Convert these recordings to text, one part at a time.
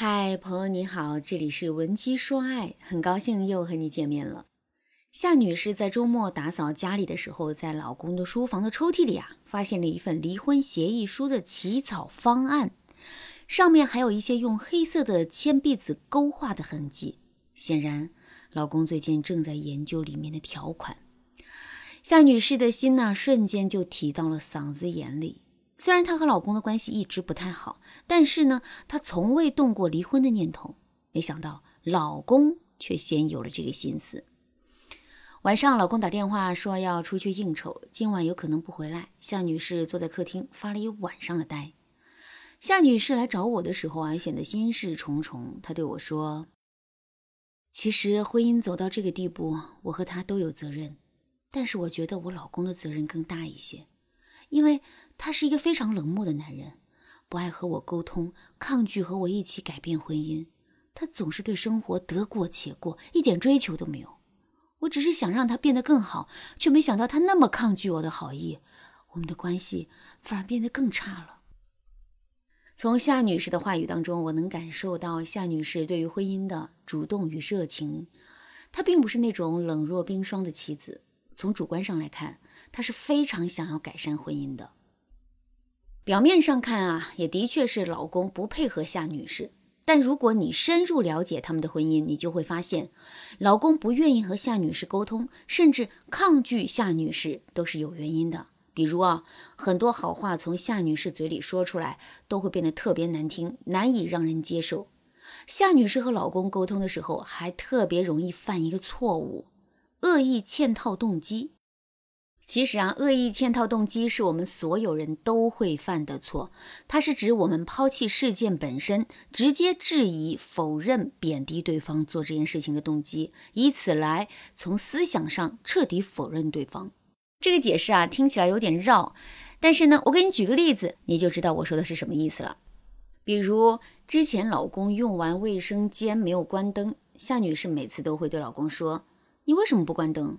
嗨，朋友你好，这里是文姬说爱，很高兴又和你见面了。夏女士在周末打扫家里的时候，在老公的书房的抽屉里啊，发现了一份离婚协议书的起草方案，上面还有一些用黑色的铅笔字勾画的痕迹。显然，老公最近正在研究里面的条款。夏女士的心呢，瞬间就提到了嗓子眼里。虽然她和老公的关系一直不太好，但是呢，她从未动过离婚的念头。没想到老公却先有了这个心思。晚上，老公打电话说要出去应酬，今晚有可能不回来。夏女士坐在客厅发了一晚上的呆。夏女士来找我的时候啊，显得心事重重。她对我说：“其实婚姻走到这个地步，我和他都有责任，但是我觉得我老公的责任更大一些。”因为他是一个非常冷漠的男人，不爱和我沟通，抗拒和我一起改变婚姻。他总是对生活得过且过，一点追求都没有。我只是想让他变得更好，却没想到他那么抗拒我的好意，我们的关系反而变得更差了。从夏女士的话语当中，我能感受到夏女士对于婚姻的主动与热情。她并不是那种冷若冰霜的妻子。从主观上来看。她是非常想要改善婚姻的。表面上看啊，也的确是老公不配合夏女士。但如果你深入了解他们的婚姻，你就会发现，老公不愿意和夏女士沟通，甚至抗拒夏女士，都是有原因的。比如啊，很多好话从夏女士嘴里说出来，都会变得特别难听，难以让人接受。夏女士和老公沟通的时候，还特别容易犯一个错误：恶意嵌套动机。其实啊，恶意嵌套动机是我们所有人都会犯的错。它是指我们抛弃事件本身，直接质疑、否认、贬低对方做这件事情的动机，以此来从思想上彻底否认对方。这个解释啊，听起来有点绕，但是呢，我给你举个例子，你就知道我说的是什么意思了。比如之前老公用完卫生间没有关灯，夏女士每次都会对老公说：“你为什么不关灯？”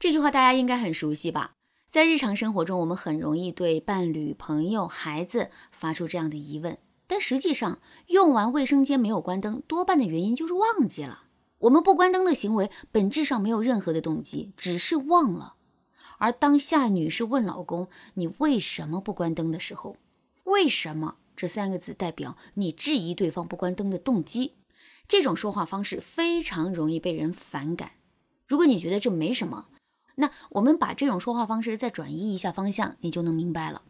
这句话大家应该很熟悉吧？在日常生活中，我们很容易对伴侣、朋友、孩子发出这样的疑问，但实际上，用完卫生间没有关灯，多半的原因就是忘记了。我们不关灯的行为本质上没有任何的动机，只是忘了。而当夏女士问老公“你为什么不关灯”的时候，“为什么”这三个字代表你质疑对方不关灯的动机。这种说话方式非常容易被人反感。如果你觉得这没什么，那我们把这种说话方式再转移一下方向，你就能明白了。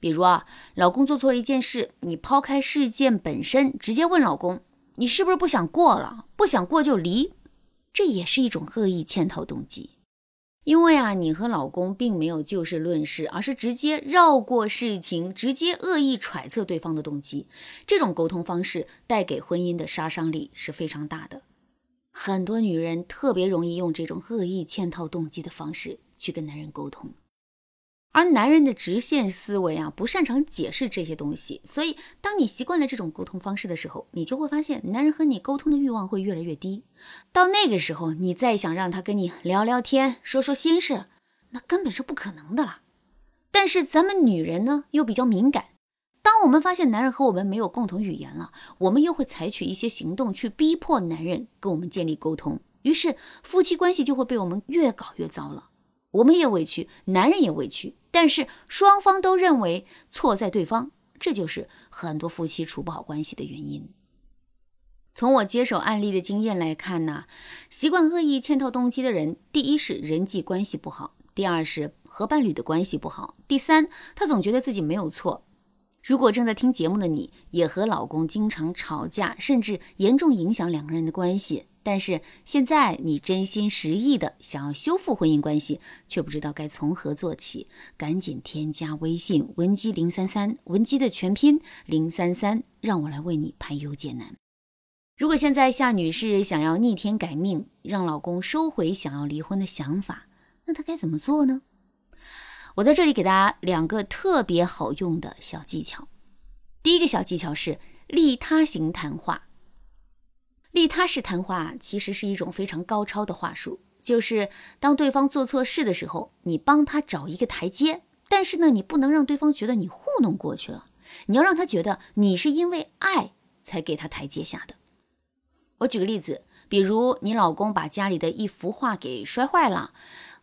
比如啊，老公做错了一件事，你抛开事件本身，直接问老公：“你是不是不想过了？不想过就离。”这也是一种恶意嵌套动机。因为啊，你和老公并没有就事论事，而是直接绕过事情，直接恶意揣测对方的动机。这种沟通方式带给婚姻的杀伤力是非常大的。很多女人特别容易用这种恶意嵌套动机的方式去跟男人沟通，而男人的直线思维啊，不擅长解释这些东西，所以当你习惯了这种沟通方式的时候，你就会发现男人和你沟通的欲望会越来越低。到那个时候，你再想让他跟你聊聊天、说说心事，那根本是不可能的了。但是咱们女人呢，又比较敏感。当我们发现男人和我们没有共同语言了，我们又会采取一些行动去逼迫男人跟我们建立沟通，于是夫妻关系就会被我们越搞越糟了。我们也委屈，男人也委屈，但是双方都认为错在对方，这就是很多夫妻处不好关系的原因。从我接手案例的经验来看呢，习惯恶意嵌套动机的人，第一是人际关系不好，第二是和伴侣的关系不好，第三他总觉得自己没有错。如果正在听节目的你也和老公经常吵架，甚至严重影响两个人的关系，但是现在你真心实意的想要修复婚姻关系，却不知道该从何做起，赶紧添加微信文姬零三三，文姬的全拼零三三，让我来为你排忧解难。如果现在夏女士想要逆天改命，让老公收回想要离婚的想法，那她该怎么做呢？我在这里给大家两个特别好用的小技巧。第一个小技巧是利他型谈话。利他式谈话其实是一种非常高超的话术，就是当对方做错事的时候，你帮他找一个台阶，但是呢，你不能让对方觉得你糊弄过去了，你要让他觉得你是因为爱才给他台阶下的。我举个例子，比如你老公把家里的一幅画给摔坏了，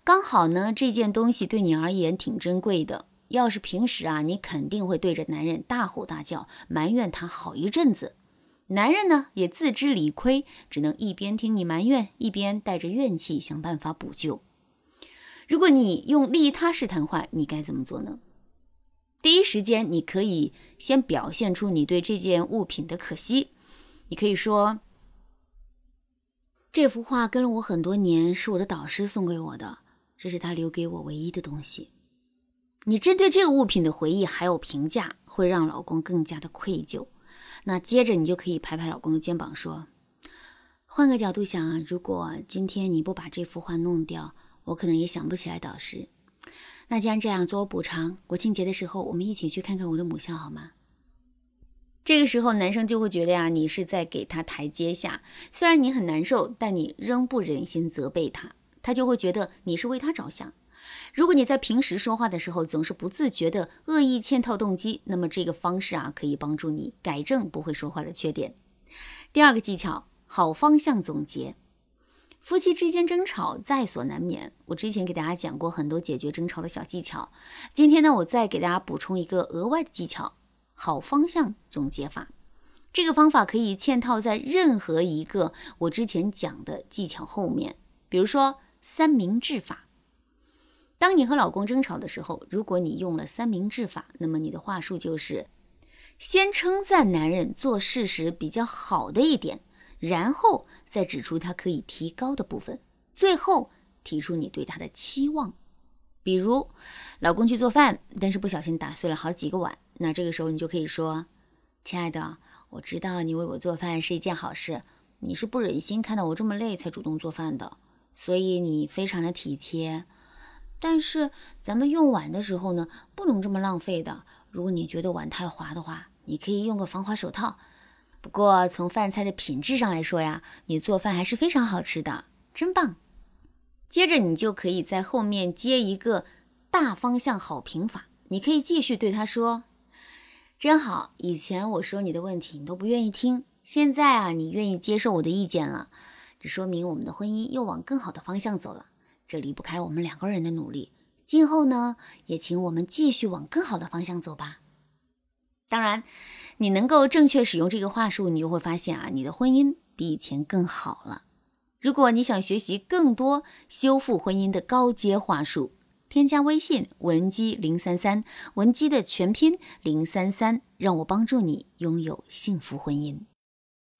刚好呢这件东西对你而言挺珍贵的。要是平时啊，你肯定会对着男人大吼大叫，埋怨他好一阵子。男人呢也自知理亏，只能一边听你埋怨，一边带着怨气想办法补救。如果你用利他式谈话，你该怎么做呢？第一时间，你可以先表现出你对这件物品的可惜。你可以说：“这幅画跟了我很多年，是我的导师送给我的，这是他留给我唯一的东西。”你针对这个物品的回忆还有评价，会让老公更加的愧疚。那接着你就可以拍拍老公的肩膀说：“换个角度想啊，如果今天你不把这幅画弄掉，我可能也想不起来导师。那既然这样，做我补偿，国庆节的时候我们一起去看看我的母校好吗？”这个时候男生就会觉得呀，你是在给他台阶下。虽然你很难受，但你仍不忍心责备他，他就会觉得你是为他着想。如果你在平时说话的时候总是不自觉的恶意嵌套动机，那么这个方式啊可以帮助你改正不会说话的缺点。第二个技巧，好方向总结。夫妻之间争吵在所难免，我之前给大家讲过很多解决争吵的小技巧。今天呢，我再给大家补充一个额外的技巧，好方向总结法。这个方法可以嵌套在任何一个我之前讲的技巧后面，比如说三明治法。当你和老公争吵的时候，如果你用了三明治法，那么你的话术就是先称赞男人做事时比较好的一点，然后再指出他可以提高的部分，最后提出你对他的期望。比如，老公去做饭，但是不小心打碎了好几个碗，那这个时候你就可以说：“亲爱的，我知道你为我做饭是一件好事，你是不忍心看到我这么累才主动做饭的，所以你非常的体贴。”但是咱们用碗的时候呢，不能这么浪费的。如果你觉得碗太滑的话，你可以用个防滑手套。不过从饭菜的品质上来说呀，你做饭还是非常好吃的，真棒。接着你就可以在后面接一个大方向好评法，你可以继续对他说：“真好，以前我说你的问题你都不愿意听，现在啊你愿意接受我的意见了，这说明我们的婚姻又往更好的方向走了。”这离不开我们两个人的努力。今后呢，也请我们继续往更好的方向走吧。当然，你能够正确使用这个话术，你就会发现啊，你的婚姻比以前更好了。如果你想学习更多修复婚姻的高阶话术，添加微信文姬零三三，文姬的全拼零三三，让我帮助你拥有幸福婚姻。